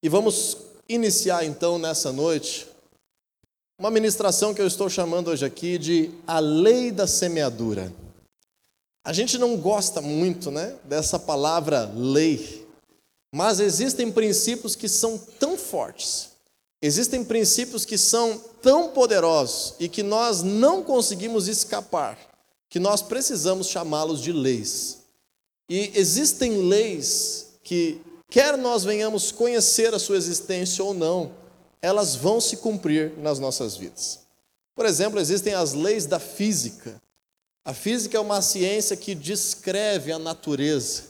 E vamos iniciar então nessa noite uma ministração que eu estou chamando hoje aqui de a lei da semeadura. A gente não gosta muito, né, dessa palavra lei, mas existem princípios que são tão fortes, existem princípios que são tão poderosos e que nós não conseguimos escapar, que nós precisamos chamá-los de leis. E existem leis que, quer nós venhamos conhecer a sua existência ou não, elas vão se cumprir nas nossas vidas. Por exemplo, existem as leis da física. A física é uma ciência que descreve a natureza.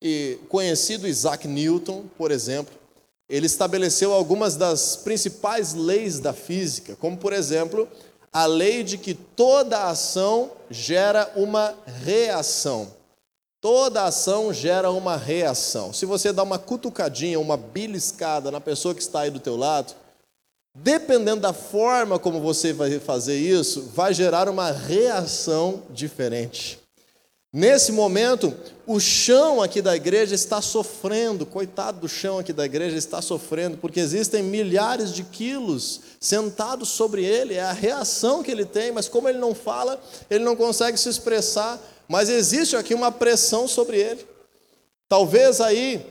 E conhecido Isaac Newton, por exemplo, ele estabeleceu algumas das principais leis da física, como por exemplo, a lei de que toda ação gera uma reação. Toda ação gera uma reação. Se você dá uma cutucadinha, uma beliscada na pessoa que está aí do teu lado, Dependendo da forma como você vai fazer isso, vai gerar uma reação diferente. Nesse momento, o chão aqui da igreja está sofrendo, coitado do chão aqui da igreja está sofrendo, porque existem milhares de quilos sentados sobre ele, é a reação que ele tem, mas como ele não fala, ele não consegue se expressar, mas existe aqui uma pressão sobre ele. Talvez aí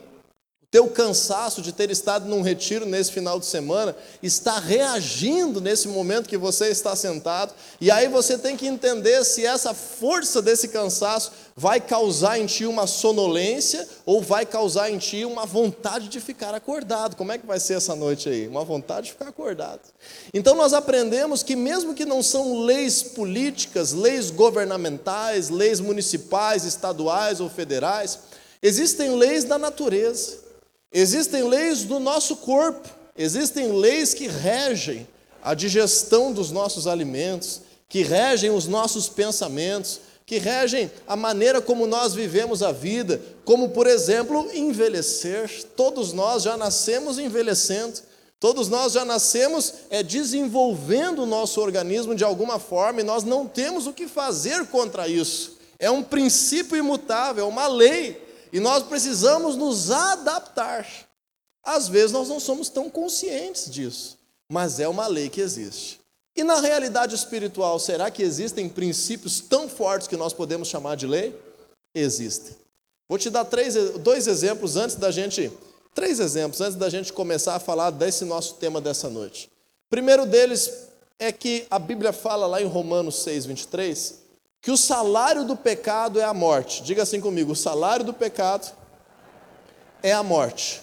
teu cansaço de ter estado num retiro nesse final de semana está reagindo nesse momento que você está sentado, e aí você tem que entender se essa força desse cansaço vai causar em ti uma sonolência ou vai causar em ti uma vontade de ficar acordado. Como é que vai ser essa noite aí? Uma vontade de ficar acordado. Então nós aprendemos que mesmo que não são leis políticas, leis governamentais, leis municipais, estaduais ou federais, existem leis da natureza. Existem leis do nosso corpo, existem leis que regem a digestão dos nossos alimentos, que regem os nossos pensamentos, que regem a maneira como nós vivemos a vida, como, por exemplo, envelhecer. Todos nós já nascemos envelhecendo, todos nós já nascemos é, desenvolvendo o nosso organismo de alguma forma e nós não temos o que fazer contra isso. É um princípio imutável, é uma lei e nós precisamos nos adaptar. Às vezes nós não somos tão conscientes disso, mas é uma lei que existe. E na realidade espiritual, será que existem princípios tão fortes que nós podemos chamar de lei? Existem. Vou te dar três, dois exemplos antes da gente, três exemplos antes da gente começar a falar desse nosso tema dessa noite. Primeiro deles é que a Bíblia fala lá em Romanos 6, 23, que o salário do pecado é a morte. Diga assim comigo: o salário do pecado é a morte.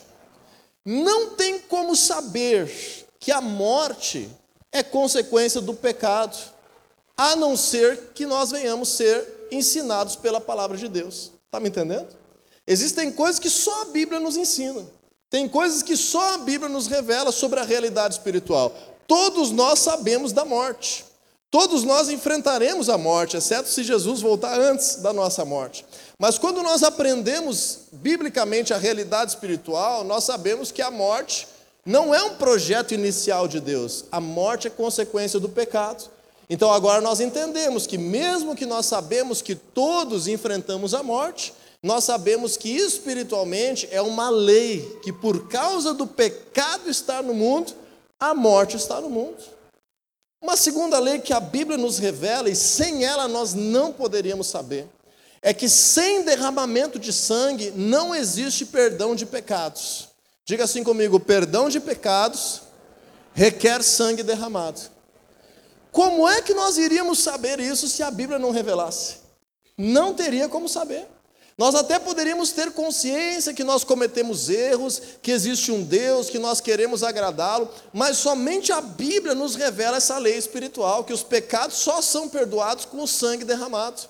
Não tem como saber que a morte é consequência do pecado, a não ser que nós venhamos ser ensinados pela palavra de Deus. Está me entendendo? Existem coisas que só a Bíblia nos ensina. Tem coisas que só a Bíblia nos revela sobre a realidade espiritual. Todos nós sabemos da morte. Todos nós enfrentaremos a morte, exceto se Jesus voltar antes da nossa morte. Mas quando nós aprendemos biblicamente a realidade espiritual, nós sabemos que a morte não é um projeto inicial de Deus. A morte é consequência do pecado. Então agora nós entendemos que mesmo que nós sabemos que todos enfrentamos a morte, nós sabemos que espiritualmente é uma lei que por causa do pecado estar no mundo, a morte está no mundo. Uma segunda lei que a Bíblia nos revela, e sem ela nós não poderíamos saber, é que sem derramamento de sangue não existe perdão de pecados. Diga assim comigo: perdão de pecados requer sangue derramado. Como é que nós iríamos saber isso se a Bíblia não revelasse? Não teria como saber. Nós até poderíamos ter consciência que nós cometemos erros, que existe um Deus, que nós queremos agradá-lo, mas somente a Bíblia nos revela essa lei espiritual, que os pecados só são perdoados com o sangue derramado.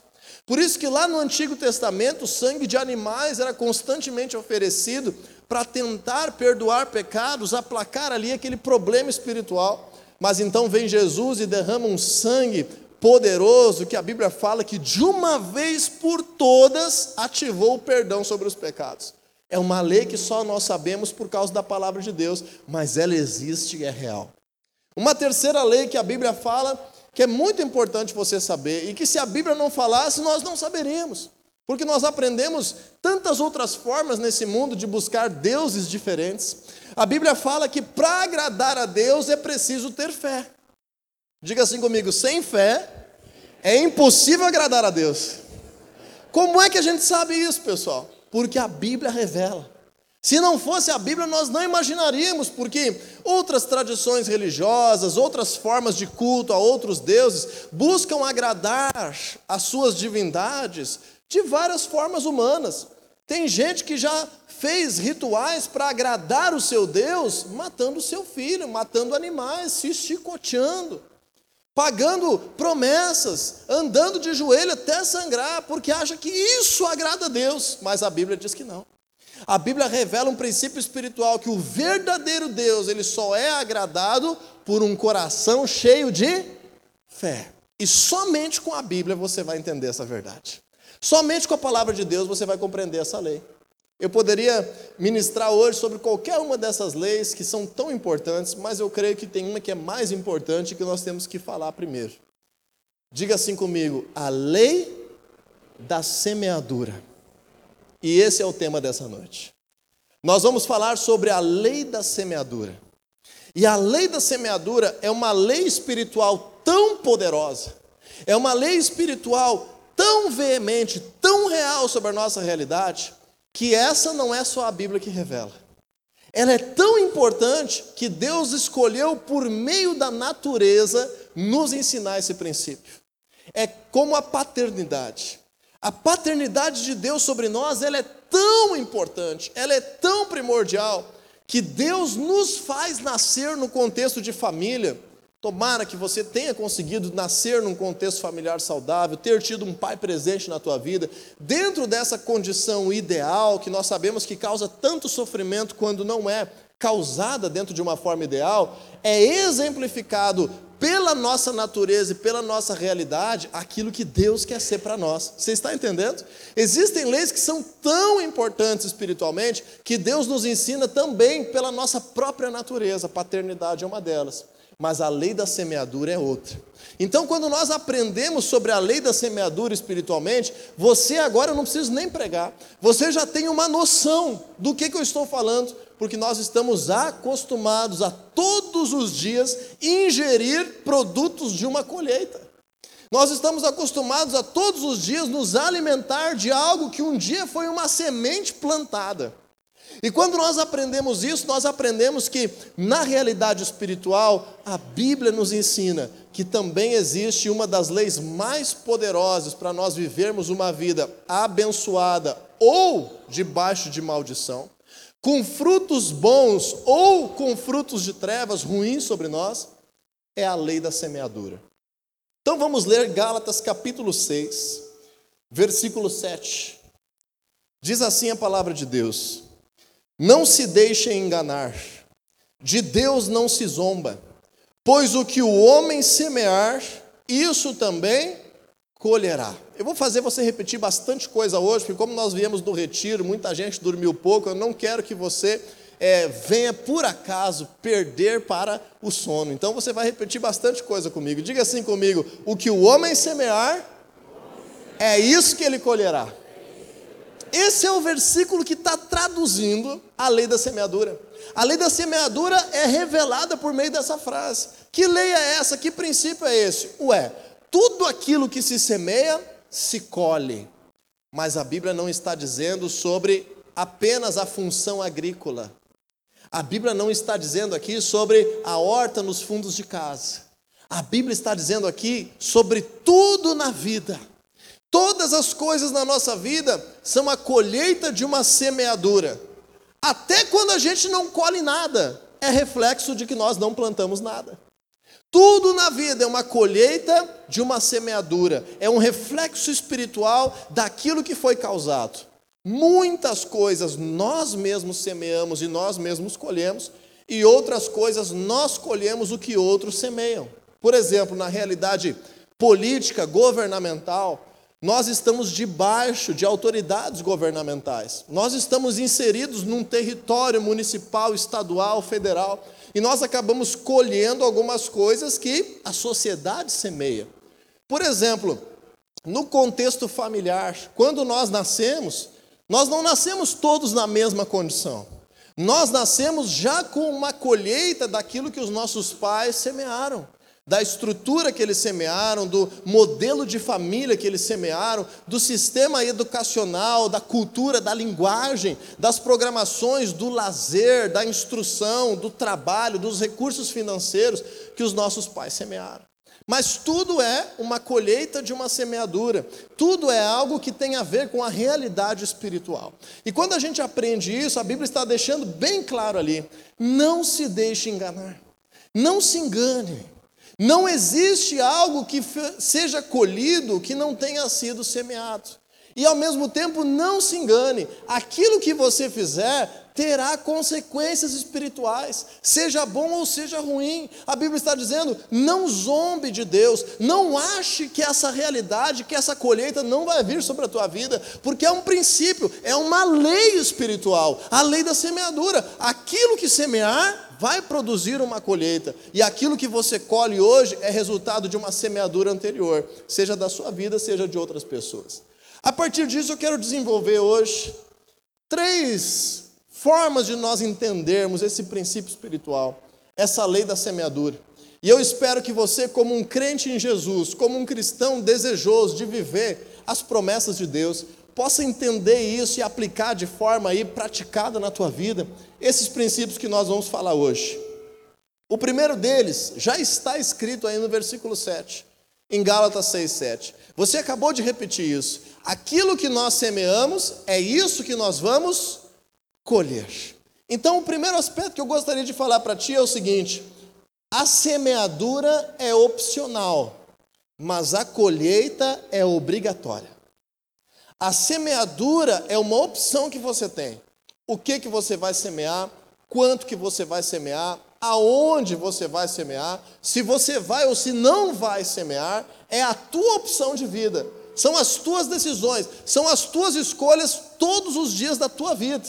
Por isso que lá no Antigo Testamento, o sangue de animais era constantemente oferecido para tentar perdoar pecados, aplacar ali aquele problema espiritual. Mas então vem Jesus e derrama um sangue poderoso que a Bíblia fala que de uma vez por todas ativou o perdão sobre os pecados. É uma lei que só nós sabemos por causa da palavra de Deus, mas ela existe e é real. Uma terceira lei que a Bíblia fala, que é muito importante você saber, e que se a Bíblia não falasse, nós não saberíamos, Porque nós aprendemos tantas outras formas nesse mundo de buscar deuses diferentes. A Bíblia fala que para agradar a Deus é preciso ter fé. Diga assim comigo: sem fé é impossível agradar a Deus. Como é que a gente sabe isso, pessoal? Porque a Bíblia revela. Se não fosse a Bíblia, nós não imaginaríamos, porque outras tradições religiosas, outras formas de culto a outros deuses, buscam agradar as suas divindades de várias formas humanas. Tem gente que já fez rituais para agradar o seu Deus, matando o seu filho, matando animais, se chicoteando, pagando promessas, andando de joelho até sangrar, porque acha que isso agrada a Deus, mas a Bíblia diz que não. A Bíblia revela um princípio espiritual que o verdadeiro Deus, ele só é agradado por um coração cheio de fé. E somente com a Bíblia você vai entender essa verdade. Somente com a palavra de Deus você vai compreender essa lei. Eu poderia ministrar hoje sobre qualquer uma dessas leis que são tão importantes, mas eu creio que tem uma que é mais importante que nós temos que falar primeiro. Diga assim comigo: a lei da semeadura. E esse é o tema dessa noite. Nós vamos falar sobre a lei da semeadura. E a lei da semeadura é uma lei espiritual tão poderosa, é uma lei espiritual tão veemente, tão real sobre a nossa realidade, que essa não é só a Bíblia que revela. Ela é tão importante que Deus escolheu, por meio da natureza, nos ensinar esse princípio. É como a paternidade. A paternidade de Deus sobre nós, ela é tão importante, ela é tão primordial, que Deus nos faz nascer no contexto de família. Tomara que você tenha conseguido nascer num contexto familiar saudável, ter tido um pai presente na tua vida, dentro dessa condição ideal, que nós sabemos que causa tanto sofrimento quando não é causada dentro de uma forma ideal, é exemplificado pela nossa natureza e pela nossa realidade aquilo que Deus quer ser para nós. Você está entendendo? Existem leis que são tão importantes espiritualmente que Deus nos ensina também pela nossa própria natureza. Paternidade é uma delas. Mas a lei da semeadura é outra. Então, quando nós aprendemos sobre a lei da semeadura espiritualmente, você agora não precisa nem pregar, você já tem uma noção do que, que eu estou falando, porque nós estamos acostumados a todos os dias ingerir produtos de uma colheita. Nós estamos acostumados a todos os dias nos alimentar de algo que um dia foi uma semente plantada. E quando nós aprendemos isso, nós aprendemos que, na realidade espiritual, a Bíblia nos ensina que também existe uma das leis mais poderosas para nós vivermos uma vida abençoada ou debaixo de maldição com frutos bons ou com frutos de trevas ruins sobre nós, é a lei da semeadura. Então vamos ler Gálatas capítulo 6, versículo 7. Diz assim a palavra de Deus: Não se deixem enganar, de Deus não se zomba, pois o que o homem semear, isso também colherá. Eu vou fazer você repetir bastante coisa hoje, porque como nós viemos do retiro, muita gente dormiu pouco, eu não quero que você é, venha por acaso perder para o sono. Então você vai repetir bastante coisa comigo. Diga assim comigo: o que o homem semear, é isso que ele colherá. Esse é o versículo que está traduzindo a lei da semeadura. A lei da semeadura é revelada por meio dessa frase. Que lei é essa? Que princípio é esse? Ué, tudo aquilo que se semeia, se colhe. Mas a Bíblia não está dizendo sobre apenas a função agrícola. A Bíblia não está dizendo aqui sobre a horta nos fundos de casa. A Bíblia está dizendo aqui sobre tudo na vida. Todas as coisas na nossa vida são a colheita de uma semeadura. Até quando a gente não colhe nada, é reflexo de que nós não plantamos nada. Tudo na vida é uma colheita de uma semeadura, é um reflexo espiritual daquilo que foi causado. Muitas coisas nós mesmos semeamos e nós mesmos colhemos, e outras coisas nós colhemos o que outros semeiam. Por exemplo, na realidade política, governamental, nós estamos debaixo de autoridades governamentais. Nós estamos inseridos num território municipal, estadual, federal. E nós acabamos colhendo algumas coisas que a sociedade semeia. Por exemplo, no contexto familiar, quando nós nascemos, nós não nascemos todos na mesma condição. Nós nascemos já com uma colheita daquilo que os nossos pais semearam da estrutura que eles semearam, do modelo de família que eles semearam, do sistema educacional, da cultura, da linguagem, das programações, do lazer, da instrução, do trabalho, dos recursos financeiros que os nossos pais semearam. Mas tudo é uma colheita de uma semeadura, tudo é algo que tem a ver com a realidade espiritual. E quando a gente aprende isso, a Bíblia está deixando bem claro ali: não se deixe enganar, não se engane. Não existe algo que seja colhido que não tenha sido semeado. E ao mesmo tempo, não se engane, aquilo que você fizer terá consequências espirituais, seja bom ou seja ruim. A Bíblia está dizendo: não zombe de Deus, não ache que essa realidade, que essa colheita não vai vir sobre a tua vida, porque é um princípio, é uma lei espiritual, a lei da semeadura. Aquilo que semear, vai produzir uma colheita, e aquilo que você colhe hoje é resultado de uma semeadura anterior, seja da sua vida, seja de outras pessoas. A partir disso, eu quero desenvolver hoje três formas de nós entendermos esse princípio espiritual, essa lei da semeadura. E eu espero que você, como um crente em Jesus, como um cristão desejoso de viver as promessas de Deus, possa entender isso e aplicar de forma aí praticada na tua vida esses princípios que nós vamos falar hoje. O primeiro deles já está escrito aí no versículo 7, em Gálatas 6, 7. Você acabou de repetir isso. Aquilo que nós semeamos é isso que nós vamos colher. Então, o primeiro aspecto que eu gostaria de falar para ti é o seguinte: a semeadura é opcional, mas a colheita é obrigatória. A semeadura é uma opção que você tem. O que que você vai semear, quanto que você vai semear, aonde você vai semear, se você vai ou se não vai semear, é a tua opção de vida. São as tuas decisões, são as tuas escolhas todos os dias da tua vida.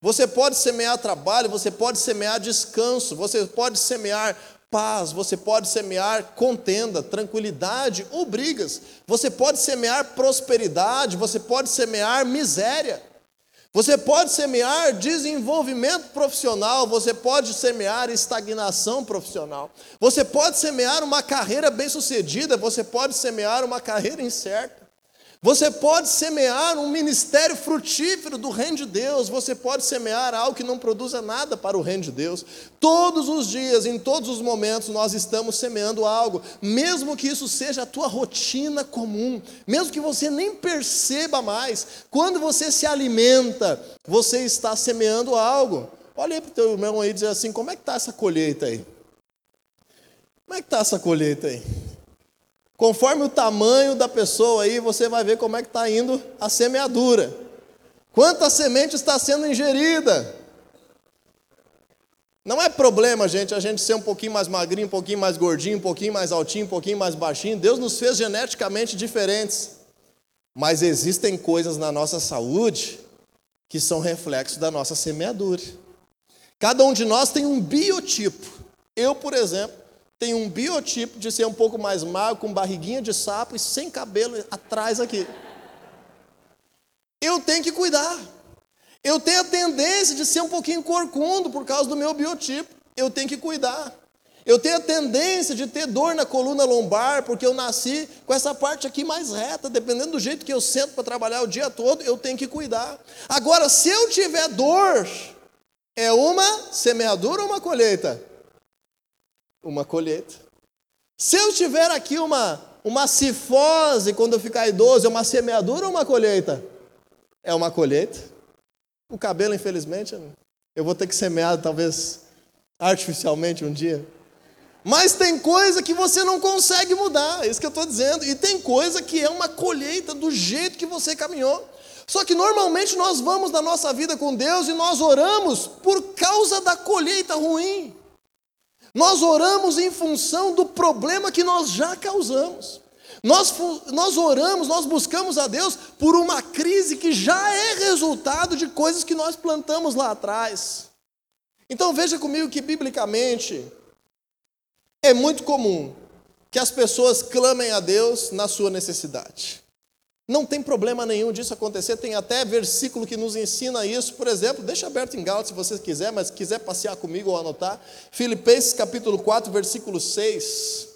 Você pode semear trabalho, você pode semear descanso, você pode semear paz, você pode semear contenda, tranquilidade ou brigas. Você pode semear prosperidade, você pode semear miséria. Você pode semear desenvolvimento profissional, você pode semear estagnação profissional. Você pode semear uma carreira bem-sucedida, você pode semear uma carreira incerta. Você pode semear um ministério frutífero do reino de Deus, você pode semear algo que não produza nada para o reino de Deus. Todos os dias, em todos os momentos, nós estamos semeando algo, mesmo que isso seja a tua rotina comum, mesmo que você nem perceba mais, quando você se alimenta, você está semeando algo. Olha aí para o teu irmão aí e diz assim: como é que está essa colheita aí? Como é que está essa colheita aí? Conforme o tamanho da pessoa aí, você vai ver como é que está indo a semeadura. Quanta semente está sendo ingerida? Não é problema, gente, a gente ser um pouquinho mais magrinho, um pouquinho mais gordinho, um pouquinho mais altinho, um pouquinho mais baixinho. Deus nos fez geneticamente diferentes. Mas existem coisas na nossa saúde que são reflexos da nossa semeadura. Cada um de nós tem um biotipo. Eu, por exemplo, tem um biotipo de ser um pouco mais magro, com barriguinha de sapo e sem cabelo atrás aqui. Eu tenho que cuidar. Eu tenho a tendência de ser um pouquinho corcundo por causa do meu biotipo. Eu tenho que cuidar. Eu tenho a tendência de ter dor na coluna lombar, porque eu nasci com essa parte aqui mais reta, dependendo do jeito que eu sento para trabalhar o dia todo, eu tenho que cuidar. Agora, se eu tiver dor, é uma semeadura ou uma colheita? Uma colheita. Se eu tiver aqui uma, uma cifose quando eu ficar idoso, é uma semeadura ou uma colheita? É uma colheita. O cabelo, infelizmente, eu vou ter que semear talvez artificialmente um dia. Mas tem coisa que você não consegue mudar, é isso que eu estou dizendo. E tem coisa que é uma colheita do jeito que você caminhou. Só que normalmente nós vamos na nossa vida com Deus e nós oramos por causa da colheita ruim. Nós oramos em função do problema que nós já causamos. Nós, nós oramos, nós buscamos a Deus por uma crise que já é resultado de coisas que nós plantamos lá atrás. Então veja comigo que, biblicamente, é muito comum que as pessoas clamem a Deus na sua necessidade. Não tem problema nenhum disso acontecer, tem até versículo que nos ensina isso, por exemplo, deixa aberto em Gálatas se você quiser, mas quiser passear comigo ou anotar, Filipenses capítulo 4, versículo 6.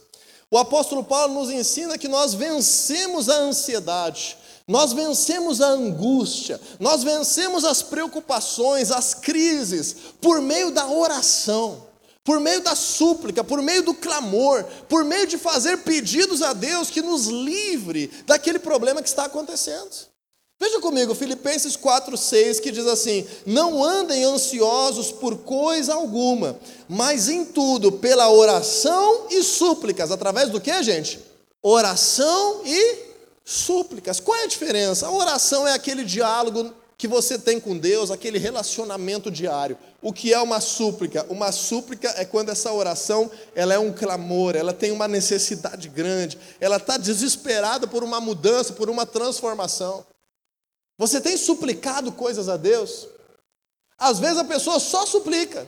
O apóstolo Paulo nos ensina que nós vencemos a ansiedade, nós vencemos a angústia, nós vencemos as preocupações, as crises, por meio da oração por meio da súplica, por meio do clamor, por meio de fazer pedidos a Deus que nos livre daquele problema que está acontecendo. Veja comigo, Filipenses 4,6, que diz assim: Não andem ansiosos por coisa alguma, mas em tudo, pela oração e súplicas. Através do que, gente? Oração e súplicas. Qual é a diferença? A oração é aquele diálogo que você tem com Deus, aquele relacionamento diário. O que é uma súplica? Uma súplica é quando essa oração ela é um clamor, ela tem uma necessidade grande, ela está desesperada por uma mudança, por uma transformação. Você tem suplicado coisas a Deus? Às vezes a pessoa só suplica,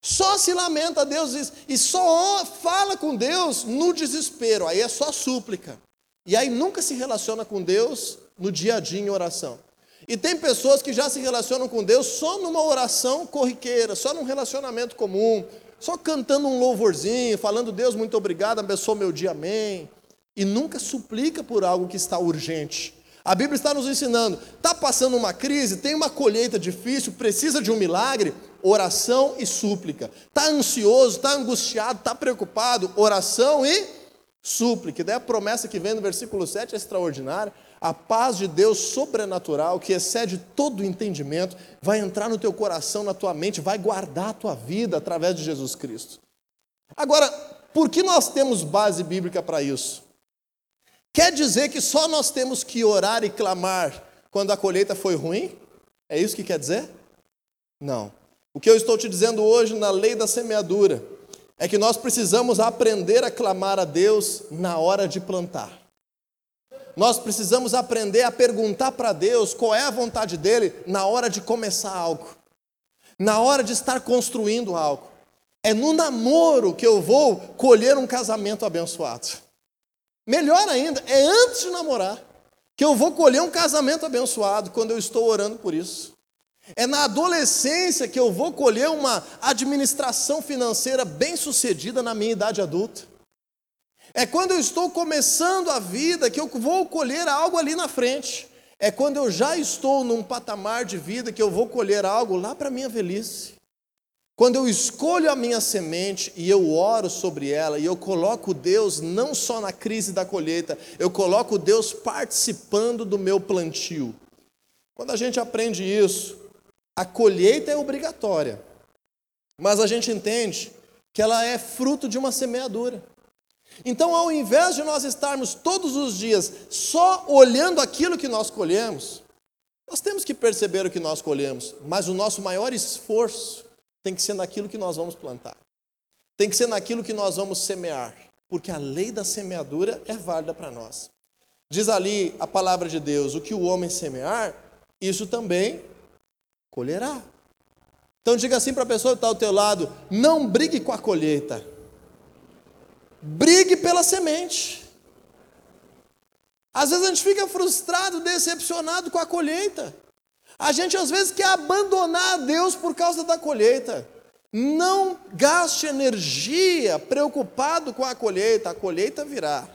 só se lamenta a Deus e só fala com Deus no desespero, aí é só súplica. E aí nunca se relaciona com Deus no dia a dia em oração. E tem pessoas que já se relacionam com Deus só numa oração corriqueira, só num relacionamento comum, só cantando um louvorzinho, falando Deus, muito obrigado, abençoa meu dia, amém. E nunca suplica por algo que está urgente. A Bíblia está nos ensinando, está passando uma crise, tem uma colheita difícil, precisa de um milagre, oração e súplica. Está ansioso, está angustiado, está preocupado, oração e súplica. E daí a promessa que vem no versículo 7 é extraordinária a paz de Deus sobrenatural, que excede todo o entendimento, vai entrar no teu coração, na tua mente, vai guardar a tua vida através de Jesus Cristo. Agora, por que nós temos base bíblica para isso? Quer dizer que só nós temos que orar e clamar quando a colheita foi ruim? É isso que quer dizer? Não. O que eu estou te dizendo hoje na lei da semeadura é que nós precisamos aprender a clamar a Deus na hora de plantar nós precisamos aprender a perguntar para Deus qual é a vontade dele na hora de começar algo, na hora de estar construindo algo. É no namoro que eu vou colher um casamento abençoado. Melhor ainda, é antes de namorar que eu vou colher um casamento abençoado quando eu estou orando por isso. É na adolescência que eu vou colher uma administração financeira bem sucedida na minha idade adulta. É quando eu estou começando a vida que eu vou colher algo ali na frente. É quando eu já estou num patamar de vida que eu vou colher algo lá para a minha velhice. Quando eu escolho a minha semente e eu oro sobre ela e eu coloco Deus não só na crise da colheita, eu coloco Deus participando do meu plantio. Quando a gente aprende isso, a colheita é obrigatória, mas a gente entende que ela é fruto de uma semeadura. Então, ao invés de nós estarmos todos os dias só olhando aquilo que nós colhemos, nós temos que perceber o que nós colhemos, mas o nosso maior esforço tem que ser naquilo que nós vamos plantar, tem que ser naquilo que nós vamos semear, porque a lei da semeadura é válida para nós. Diz ali a palavra de Deus: o que o homem semear, isso também colherá. Então diga assim para a pessoa que está ao teu lado: não brigue com a colheita, Brigue pela semente. Às vezes a gente fica frustrado, decepcionado com a colheita. A gente às vezes quer abandonar a Deus por causa da colheita. Não gaste energia preocupado com a colheita, a colheita virá.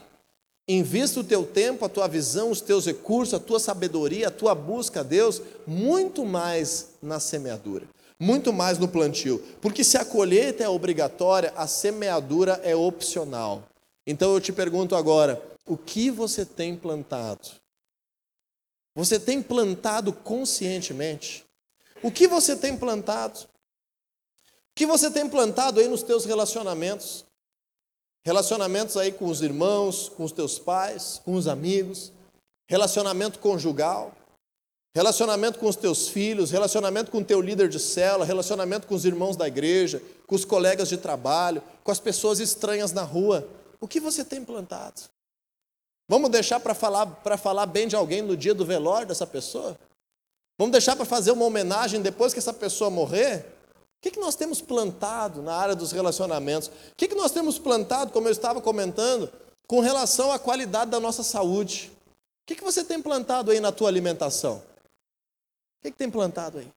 Invista o teu tempo, a tua visão, os teus recursos, a tua sabedoria, a tua busca a Deus, muito mais na semeadura muito mais no plantio. Porque se a colheita é obrigatória, a semeadura é opcional. Então eu te pergunto agora: o que você tem plantado? Você tem plantado conscientemente? O que você tem plantado? O que você tem plantado aí nos teus relacionamentos? Relacionamentos aí com os irmãos, com os teus pais, com os amigos, relacionamento conjugal, Relacionamento com os teus filhos, relacionamento com o teu líder de cela, relacionamento com os irmãos da igreja, com os colegas de trabalho, com as pessoas estranhas na rua. O que você tem plantado? Vamos deixar para falar, falar bem de alguém no dia do velório dessa pessoa? Vamos deixar para fazer uma homenagem depois que essa pessoa morrer? O que, que nós temos plantado na área dos relacionamentos? O que, que nós temos plantado, como eu estava comentando, com relação à qualidade da nossa saúde. O que, que você tem plantado aí na tua alimentação? O que, que tem plantado aí?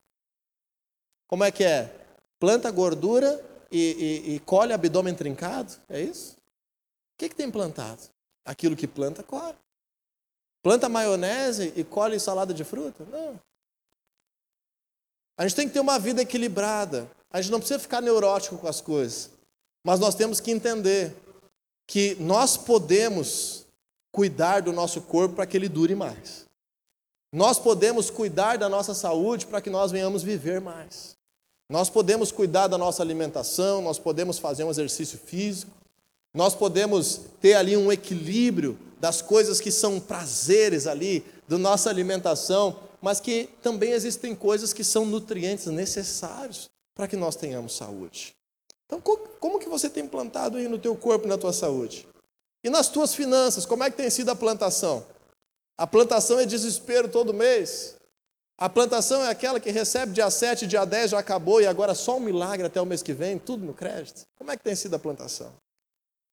Como é que é? Planta gordura e, e, e colhe abdômen trincado? É isso? O que, que tem plantado? Aquilo que planta, colhe. Planta maionese e colhe salada de fruta? Não. A gente tem que ter uma vida equilibrada. A gente não precisa ficar neurótico com as coisas. Mas nós temos que entender que nós podemos cuidar do nosso corpo para que ele dure mais. Nós podemos cuidar da nossa saúde para que nós venhamos viver mais. Nós podemos cuidar da nossa alimentação, nós podemos fazer um exercício físico, nós podemos ter ali um equilíbrio das coisas que são prazeres ali, da nossa alimentação, mas que também existem coisas que são nutrientes necessários para que nós tenhamos saúde. Então, como que você tem plantado aí no teu corpo na tua saúde? E nas tuas finanças, como é que tem sido a plantação? A plantação é desespero todo mês. A plantação é aquela que recebe dia 7, dia 10 já acabou e agora só um milagre até o mês que vem, tudo no crédito. Como é que tem sido a plantação?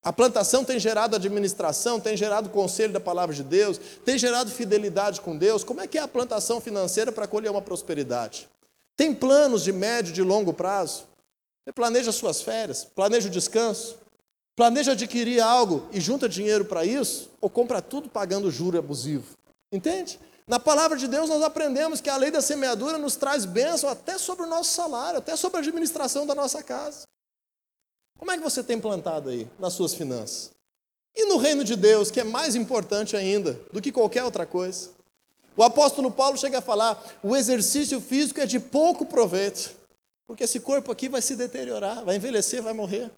A plantação tem gerado administração, tem gerado conselho da palavra de Deus, tem gerado fidelidade com Deus. Como é que é a plantação financeira para colher uma prosperidade? Tem planos de médio, de longo prazo? Você planeja suas férias, planeja o descanso, planeja adquirir algo e junta dinheiro para isso, ou compra tudo pagando juro abusivo. Entende? Na palavra de Deus nós aprendemos que a lei da semeadura nos traz bênção até sobre o nosso salário, até sobre a administração da nossa casa. Como é que você tem plantado aí nas suas finanças? E no reino de Deus, que é mais importante ainda do que qualquer outra coisa. O apóstolo Paulo chega a falar: o exercício físico é de pouco proveito. Porque esse corpo aqui vai se deteriorar, vai envelhecer, vai morrer.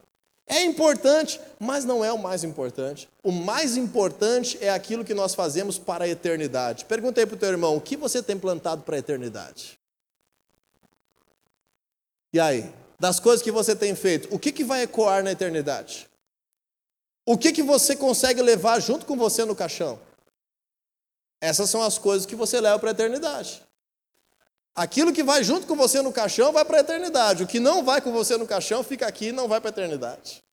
É importante, mas não é o mais importante. O mais importante é aquilo que nós fazemos para a eternidade. Perguntei para o teu irmão, o que você tem plantado para a eternidade? E aí, das coisas que você tem feito, o que, que vai ecoar na eternidade? O que, que você consegue levar junto com você no caixão? Essas são as coisas que você leva para a eternidade. Aquilo que vai junto com você no caixão vai para a eternidade. O que não vai com você no caixão fica aqui e não vai para a eternidade.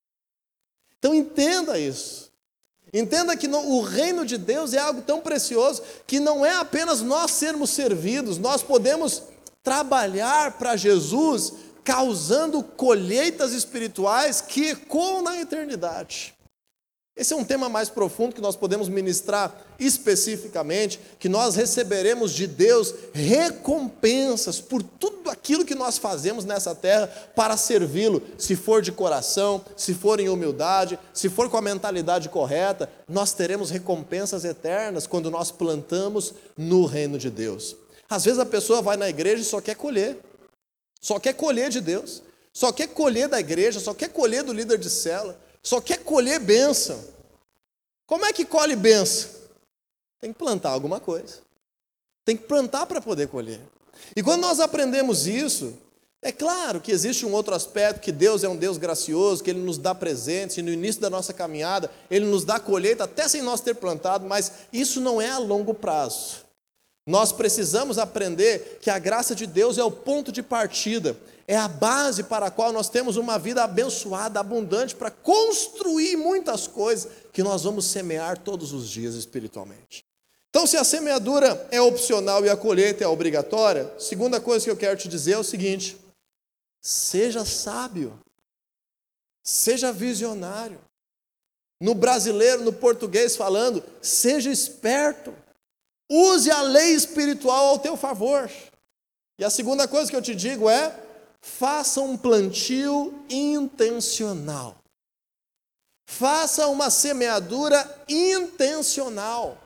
Então entenda isso. Entenda que o reino de Deus é algo tão precioso que não é apenas nós sermos servidos, nós podemos trabalhar para Jesus causando colheitas espirituais que ecoam na eternidade. Esse é um tema mais profundo que nós podemos ministrar especificamente, que nós receberemos de Deus recompensas por tudo aquilo que nós fazemos nessa terra para servi-lo, se for de coração, se for em humildade, se for com a mentalidade correta, nós teremos recompensas eternas quando nós plantamos no reino de Deus. Às vezes a pessoa vai na igreja e só quer colher, só quer colher de Deus, só quer colher da igreja, só quer colher do líder de cela só quer colher bênção. Como é que colhe bênção? Tem que plantar alguma coisa. Tem que plantar para poder colher. E quando nós aprendemos isso, é claro que existe um outro aspecto, que Deus é um Deus gracioso, que Ele nos dá presentes, e no início da nossa caminhada, Ele nos dá colheita, até sem nós ter plantado, mas isso não é a longo prazo. Nós precisamos aprender que a graça de Deus é o ponto de partida, é a base para a qual nós temos uma vida abençoada, abundante, para construir muitas coisas que nós vamos semear todos os dias espiritualmente. Então, se a semeadura é opcional e a colheita é obrigatória, segunda coisa que eu quero te dizer é o seguinte: seja sábio, seja visionário. No brasileiro, no português falando, seja esperto. Use a lei espiritual ao teu favor. E a segunda coisa que eu te digo é: faça um plantio intencional. Faça uma semeadura intencional.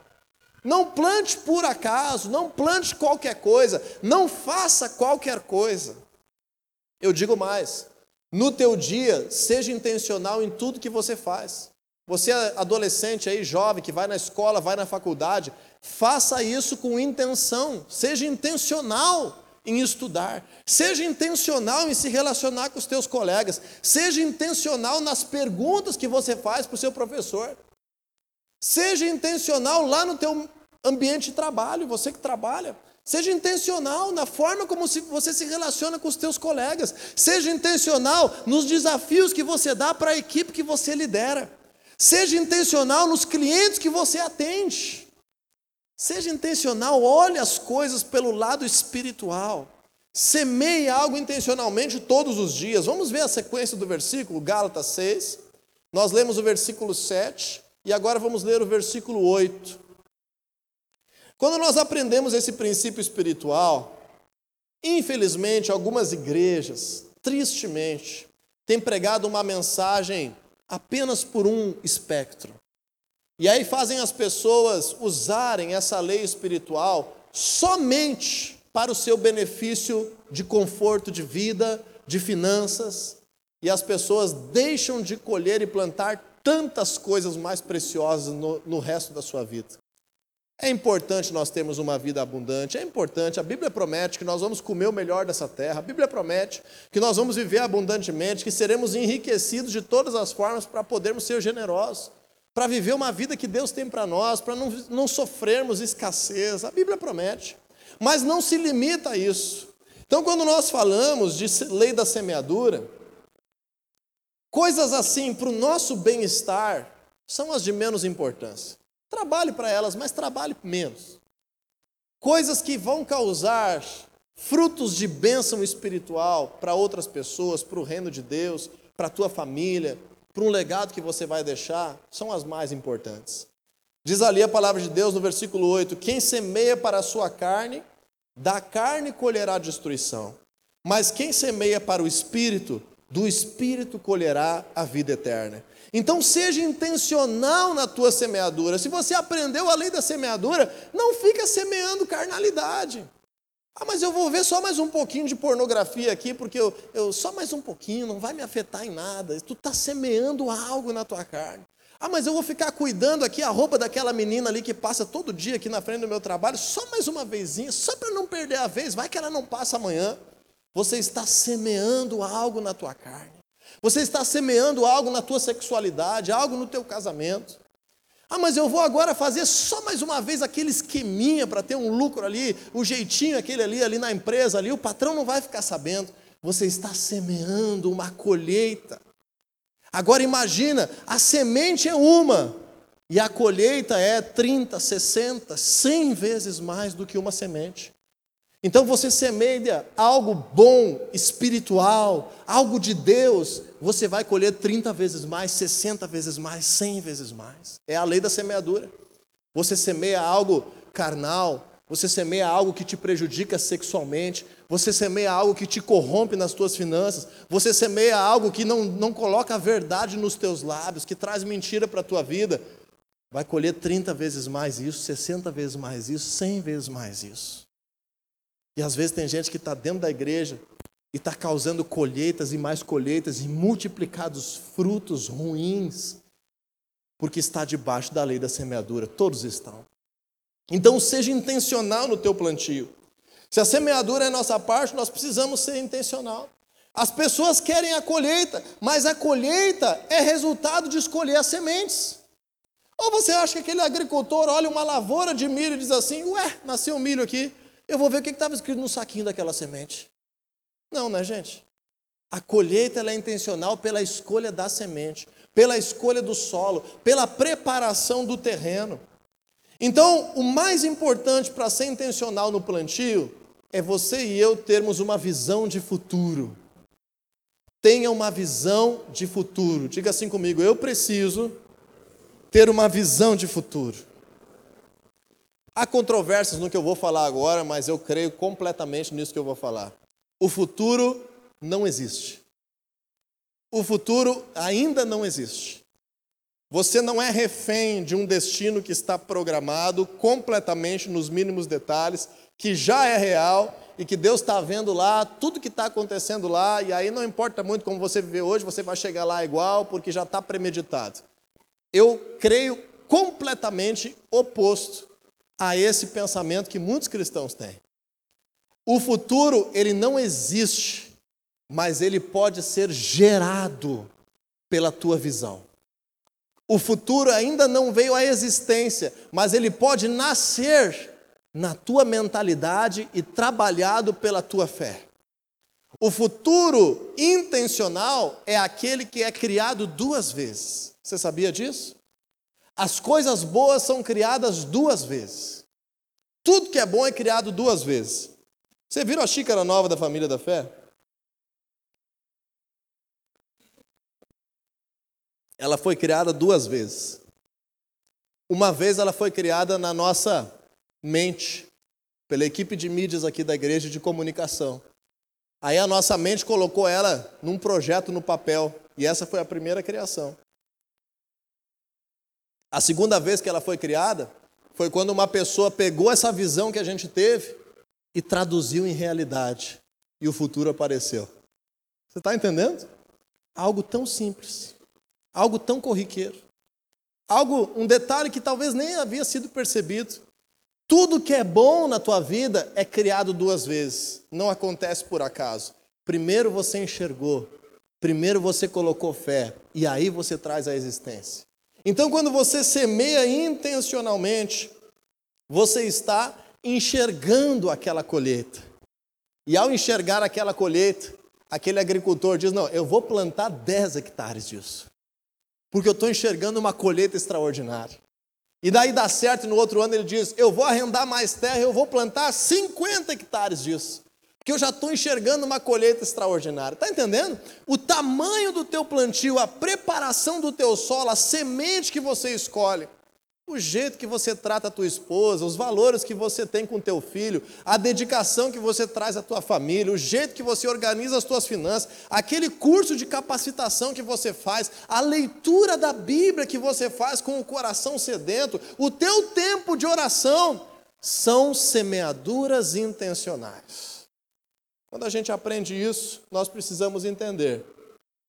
Não plante por acaso, não plante qualquer coisa, não faça qualquer coisa. Eu digo mais: no teu dia, seja intencional em tudo que você faz. Você adolescente aí, jovem, que vai na escola, vai na faculdade, faça isso com intenção, seja intencional em estudar, seja intencional em se relacionar com os teus colegas, seja intencional nas perguntas que você faz para o seu professor, seja intencional lá no teu ambiente de trabalho, você que trabalha, seja intencional na forma como você se relaciona com os teus colegas, seja intencional nos desafios que você dá para a equipe que você lidera. Seja intencional nos clientes que você atende. Seja intencional, olhe as coisas pelo lado espiritual. Semeie algo intencionalmente todos os dias. Vamos ver a sequência do versículo, Gálatas 6. Nós lemos o versículo 7 e agora vamos ler o versículo 8. Quando nós aprendemos esse princípio espiritual, infelizmente, algumas igrejas, tristemente, têm pregado uma mensagem apenas por um espectro. E aí fazem as pessoas usarem essa lei espiritual somente para o seu benefício de conforto de vida, de finanças, e as pessoas deixam de colher e plantar tantas coisas mais preciosas no, no resto da sua vida. É importante nós termos uma vida abundante, é importante, a Bíblia promete que nós vamos comer o melhor dessa terra, a Bíblia promete que nós vamos viver abundantemente, que seremos enriquecidos de todas as formas para podermos ser generosos, para viver uma vida que Deus tem para nós, para não, não sofrermos escassez, a Bíblia promete, mas não se limita a isso. Então, quando nós falamos de lei da semeadura, coisas assim para o nosso bem-estar são as de menos importância. Trabalhe para elas, mas trabalhe menos. Coisas que vão causar frutos de bênção espiritual para outras pessoas, para o reino de Deus, para a tua família, para um legado que você vai deixar, são as mais importantes. Diz ali a palavra de Deus no versículo 8: Quem semeia para a sua carne, da carne colherá destruição. Mas quem semeia para o espírito, do espírito colherá a vida eterna. Então seja intencional na tua semeadura. Se você aprendeu a lei da semeadura, não fica semeando carnalidade. Ah, mas eu vou ver só mais um pouquinho de pornografia aqui, porque eu, eu só mais um pouquinho, não vai me afetar em nada. Tu está semeando algo na tua carne. Ah, mas eu vou ficar cuidando aqui a roupa daquela menina ali que passa todo dia aqui na frente do meu trabalho, só mais uma vezinha, só para não perder a vez, vai que ela não passa amanhã. Você está semeando algo na tua carne. Você está semeando algo na tua sexualidade, algo no teu casamento. Ah, mas eu vou agora fazer só mais uma vez aquele esqueminha para ter um lucro ali, o jeitinho aquele ali, ali na empresa ali, o patrão não vai ficar sabendo. Você está semeando uma colheita. Agora imagina, a semente é uma, e a colheita é 30, 60, 100 vezes mais do que uma semente. Então você semeia algo bom, espiritual, algo de Deus, você vai colher 30 vezes mais, 60 vezes mais, 100 vezes mais. É a lei da semeadura. Você semeia algo carnal, você semeia algo que te prejudica sexualmente, você semeia algo que te corrompe nas tuas finanças, você semeia algo que não, não coloca a verdade nos teus lábios, que traz mentira para a tua vida, vai colher 30 vezes mais isso, 60 vezes mais isso, 100 vezes mais isso. E às vezes tem gente que está dentro da igreja e está causando colheitas e mais colheitas e multiplicados frutos ruins, porque está debaixo da lei da semeadura. Todos estão. Então seja intencional no teu plantio. Se a semeadura é nossa parte, nós precisamos ser intencional. As pessoas querem a colheita, mas a colheita é resultado de escolher as sementes. Ou você acha que aquele agricultor olha uma lavoura de milho e diz assim: Ué, nasceu milho aqui, eu vou ver o que estava escrito no saquinho daquela semente. Não, né, gente? A colheita é intencional pela escolha da semente, pela escolha do solo, pela preparação do terreno. Então, o mais importante para ser intencional no plantio é você e eu termos uma visão de futuro. Tenha uma visão de futuro. Diga assim comigo: eu preciso ter uma visão de futuro. Há controvérsias no que eu vou falar agora, mas eu creio completamente nisso que eu vou falar. O futuro não existe. O futuro ainda não existe. Você não é refém de um destino que está programado completamente nos mínimos detalhes, que já é real e que Deus está vendo lá, tudo que está acontecendo lá, e aí não importa muito como você viver hoje, você vai chegar lá igual, porque já está premeditado. Eu creio completamente oposto a esse pensamento que muitos cristãos têm. O futuro, ele não existe, mas ele pode ser gerado pela tua visão. O futuro ainda não veio à existência, mas ele pode nascer na tua mentalidade e trabalhado pela tua fé. O futuro intencional é aquele que é criado duas vezes. Você sabia disso? As coisas boas são criadas duas vezes. Tudo que é bom é criado duas vezes. Você viram a xícara nova da família da fé? Ela foi criada duas vezes. Uma vez ela foi criada na nossa mente, pela equipe de mídias aqui da igreja de comunicação. Aí a nossa mente colocou ela num projeto no papel, e essa foi a primeira criação. A segunda vez que ela foi criada foi quando uma pessoa pegou essa visão que a gente teve e traduziu em realidade, e o futuro apareceu. Você está entendendo? Algo tão simples, algo tão corriqueiro, algo, um detalhe que talvez nem havia sido percebido. Tudo que é bom na tua vida é criado duas vezes, não acontece por acaso. Primeiro você enxergou, primeiro você colocou fé, e aí você traz a existência. Então, quando você semeia intencionalmente, você está enxergando aquela colheita. E ao enxergar aquela colheita, aquele agricultor diz: Não, eu vou plantar 10 hectares disso, porque eu estou enxergando uma colheita extraordinária. E daí dá certo, e no outro ano ele diz: Eu vou arrendar mais terra, eu vou plantar 50 hectares disso. Porque eu já estou enxergando uma colheita extraordinária. Está entendendo? O tamanho do teu plantio, a preparação do teu solo, a semente que você escolhe o jeito que você trata a tua esposa, os valores que você tem com teu filho, a dedicação que você traz à tua família, o jeito que você organiza as tuas finanças, aquele curso de capacitação que você faz, a leitura da Bíblia que você faz com o coração sedento, o teu tempo de oração, são semeaduras intencionais. Quando a gente aprende isso, nós precisamos entender: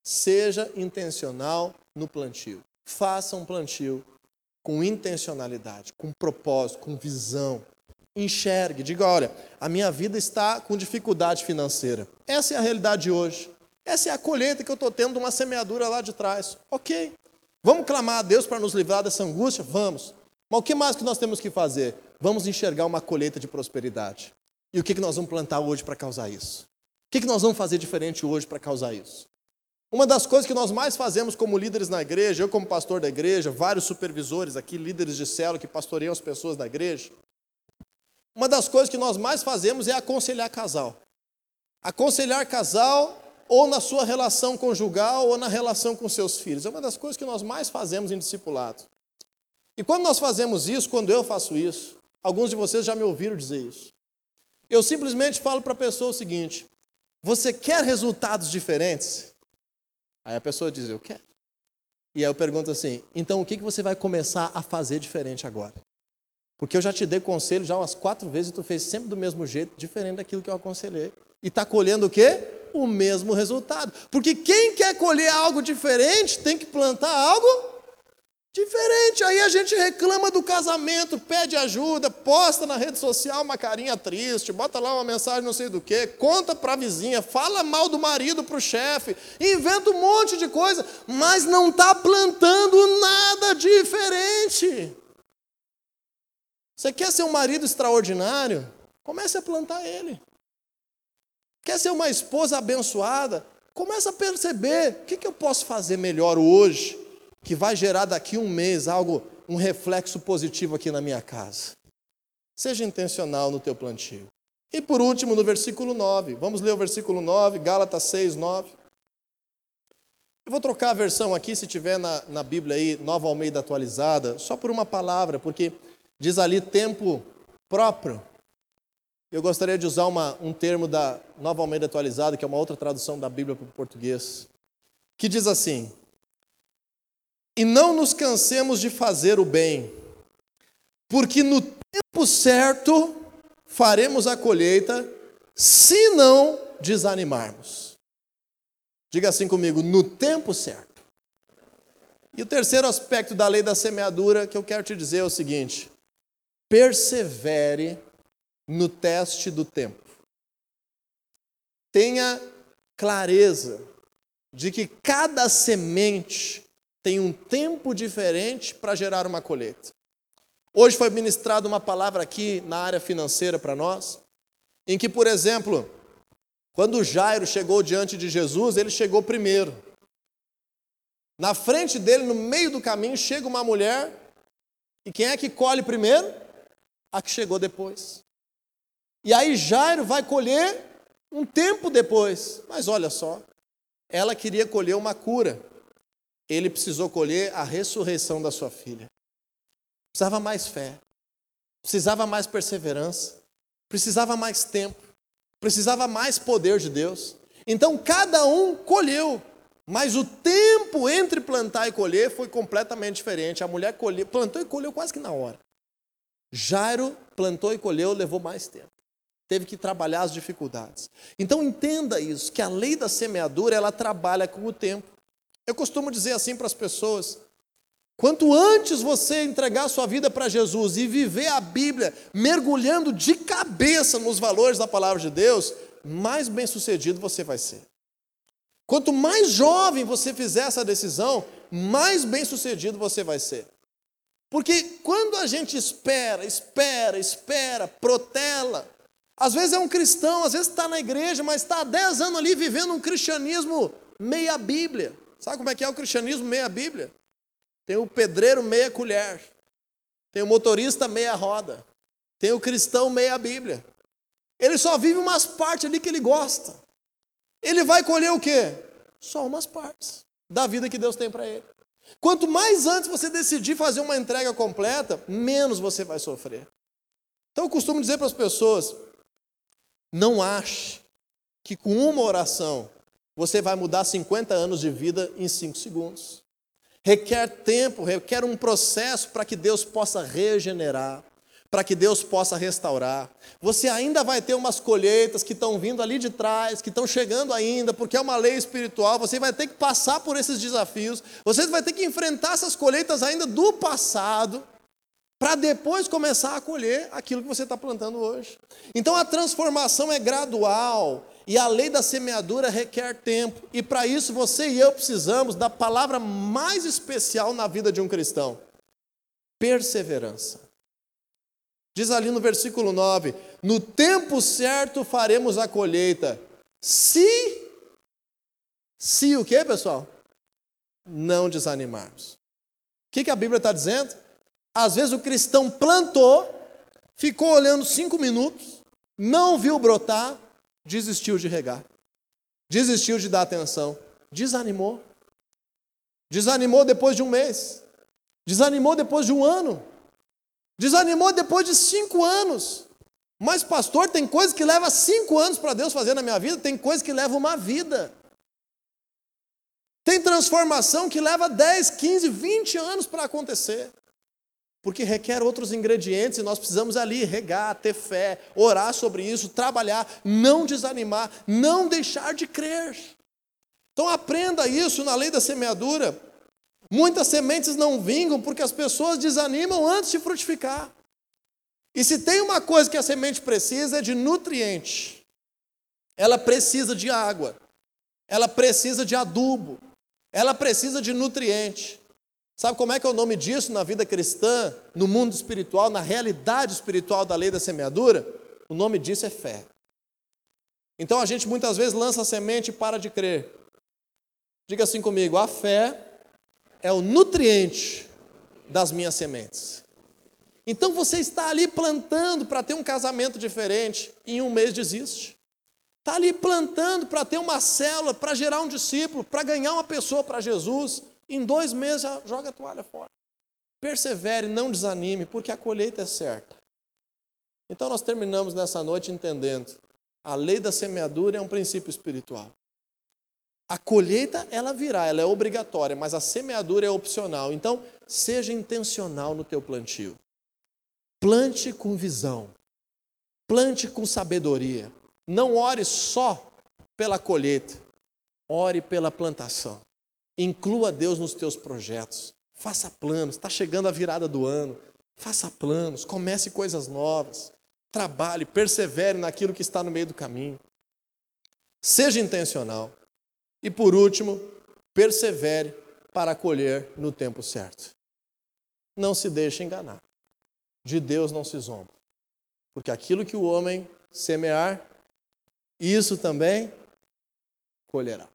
seja intencional no plantio. Faça um plantio com intencionalidade, com propósito, com visão. Enxergue, diga: olha, a minha vida está com dificuldade financeira. Essa é a realidade de hoje. Essa é a colheita que eu estou tendo de uma semeadura lá de trás. Ok. Vamos clamar a Deus para nos livrar dessa angústia? Vamos. Mas o que mais que nós temos que fazer? Vamos enxergar uma colheita de prosperidade. E o que, nós vamos plantar hoje para causar isso? O que, que nós vamos fazer diferente hoje para causar isso? Uma das coisas que nós mais fazemos como líderes na igreja, eu como pastor da igreja, vários supervisores aqui, líderes de célula que pastoreiam as pessoas da igreja, uma das coisas que nós mais fazemos é aconselhar casal. Aconselhar casal ou na sua relação conjugal ou na relação com seus filhos. É uma das coisas que nós mais fazemos em discipulado. E quando nós fazemos isso, quando eu faço isso, alguns de vocês já me ouviram dizer isso. Eu simplesmente falo para a pessoa o seguinte: você quer resultados diferentes? Aí a pessoa diz, eu quero. E aí eu pergunto assim, então o que você vai começar a fazer diferente agora? Porque eu já te dei conselho já umas quatro vezes e tu fez sempre do mesmo jeito, diferente daquilo que eu aconselhei. E está colhendo o quê? O mesmo resultado. Porque quem quer colher algo diferente tem que plantar algo Diferente, aí a gente reclama do casamento, pede ajuda, posta na rede social uma carinha triste, bota lá uma mensagem não sei do que, conta para a vizinha, fala mal do marido para o chefe, inventa um monte de coisa, mas não está plantando nada diferente. Você quer ser um marido extraordinário? Comece a plantar ele. Quer ser uma esposa abençoada? Comece a perceber o que, que eu posso fazer melhor hoje que vai gerar daqui um mês algo, um reflexo positivo aqui na minha casa. Seja intencional no teu plantio. E por último, no versículo 9, vamos ler o versículo 9, Gálatas 6, 9. Eu vou trocar a versão aqui, se tiver na, na Bíblia aí, Nova Almeida atualizada, só por uma palavra, porque diz ali tempo próprio. Eu gostaria de usar uma, um termo da Nova Almeida atualizada, que é uma outra tradução da Bíblia para o português, que diz assim: e não nos cansemos de fazer o bem, porque no tempo certo faremos a colheita, se não desanimarmos. Diga assim comigo, no tempo certo. E o terceiro aspecto da lei da semeadura que eu quero te dizer é o seguinte: persevere no teste do tempo. Tenha clareza de que cada semente tem um tempo diferente para gerar uma colheita. Hoje foi ministrada uma palavra aqui na área financeira para nós, em que, por exemplo, Quando Jairo chegou diante de Jesus, ele chegou primeiro. Na frente dele, no meio do caminho, chega uma mulher. E quem é que colhe primeiro? A que chegou depois. E aí Jairo vai colher um tempo depois. Mas olha só, ela queria colher uma cura. Ele precisou colher a ressurreição da sua filha. Precisava mais fé, precisava mais perseverança, precisava mais tempo, precisava mais poder de Deus. Então cada um colheu, mas o tempo entre plantar e colher foi completamente diferente. A mulher colheu, plantou e colheu quase que na hora. Jairo plantou e colheu, levou mais tempo. Teve que trabalhar as dificuldades. Então entenda isso, que a lei da semeadura, ela trabalha com o tempo. Eu costumo dizer assim para as pessoas: Quanto antes você entregar sua vida para Jesus e viver a Bíblia mergulhando de cabeça nos valores da palavra de Deus, mais bem-sucedido você vai ser. Quanto mais jovem você fizer essa decisão, mais bem-sucedido você vai ser. Porque quando a gente espera, espera, espera, protela, às vezes é um cristão, às vezes está na igreja, mas está há 10 anos ali vivendo um cristianismo meia Bíblia. Sabe como é que é o cristianismo meia Bíblia? Tem o pedreiro meia colher. Tem o motorista meia roda. Tem o cristão meia Bíblia. Ele só vive umas partes ali que ele gosta. Ele vai colher o quê? Só umas partes da vida que Deus tem para ele. Quanto mais antes você decidir fazer uma entrega completa, menos você vai sofrer. Então eu costumo dizer para as pessoas: não ache que com uma oração você vai mudar 50 anos de vida em 5 segundos requer tempo, requer um processo para que Deus possa regenerar, para que Deus possa restaurar. Você ainda vai ter umas colheitas que estão vindo ali de trás, que estão chegando ainda, porque é uma lei espiritual. Você vai ter que passar por esses desafios, você vai ter que enfrentar essas colheitas ainda do passado, para depois começar a colher aquilo que você está plantando hoje. Então a transformação é gradual, e a lei da semeadura requer tempo. E para isso você e eu precisamos da palavra mais especial na vida de um cristão: perseverança. Diz ali no versículo 9: No tempo certo faremos a colheita. Se se o que, pessoal? Não desanimarmos. O que, que a Bíblia está dizendo? Às vezes o cristão plantou, ficou olhando cinco minutos, não viu brotar, desistiu de regar, desistiu de dar atenção, desanimou. Desanimou depois de um mês, desanimou depois de um ano, desanimou depois de cinco anos. Mas, pastor, tem coisa que leva cinco anos para Deus fazer na minha vida, tem coisa que leva uma vida. Tem transformação que leva 10, 15, 20 anos para acontecer porque requer outros ingredientes e nós precisamos ali regar, ter fé, orar sobre isso, trabalhar, não desanimar, não deixar de crer. Então aprenda isso na lei da semeadura. Muitas sementes não vingam porque as pessoas desanimam antes de frutificar. E se tem uma coisa que a semente precisa é de nutriente. Ela precisa de água. Ela precisa de adubo. Ela precisa de nutriente. Sabe como é que é o nome disso na vida cristã, no mundo espiritual, na realidade espiritual da lei da semeadura? O nome disso é fé. Então a gente muitas vezes lança a semente e para de crer. Diga assim comigo: a fé é o nutriente das minhas sementes. Então você está ali plantando para ter um casamento diferente, e em um mês desiste. Está ali plantando para ter uma célula, para gerar um discípulo, para ganhar uma pessoa para Jesus. Em dois meses já joga a toalha fora. Persevere, não desanime, porque a colheita é certa. Então nós terminamos nessa noite entendendo: a lei da semeadura é um princípio espiritual. A colheita ela virá, ela é obrigatória, mas a semeadura é opcional. Então, seja intencional no teu plantio. Plante com visão. Plante com sabedoria. Não ore só pela colheita. Ore pela plantação. Inclua Deus nos teus projetos. Faça planos. Está chegando a virada do ano. Faça planos. Comece coisas novas. Trabalhe, persevere naquilo que está no meio do caminho. Seja intencional. E por último, persevere para colher no tempo certo. Não se deixe enganar. De Deus não se zomba. Porque aquilo que o homem semear, isso também colherá.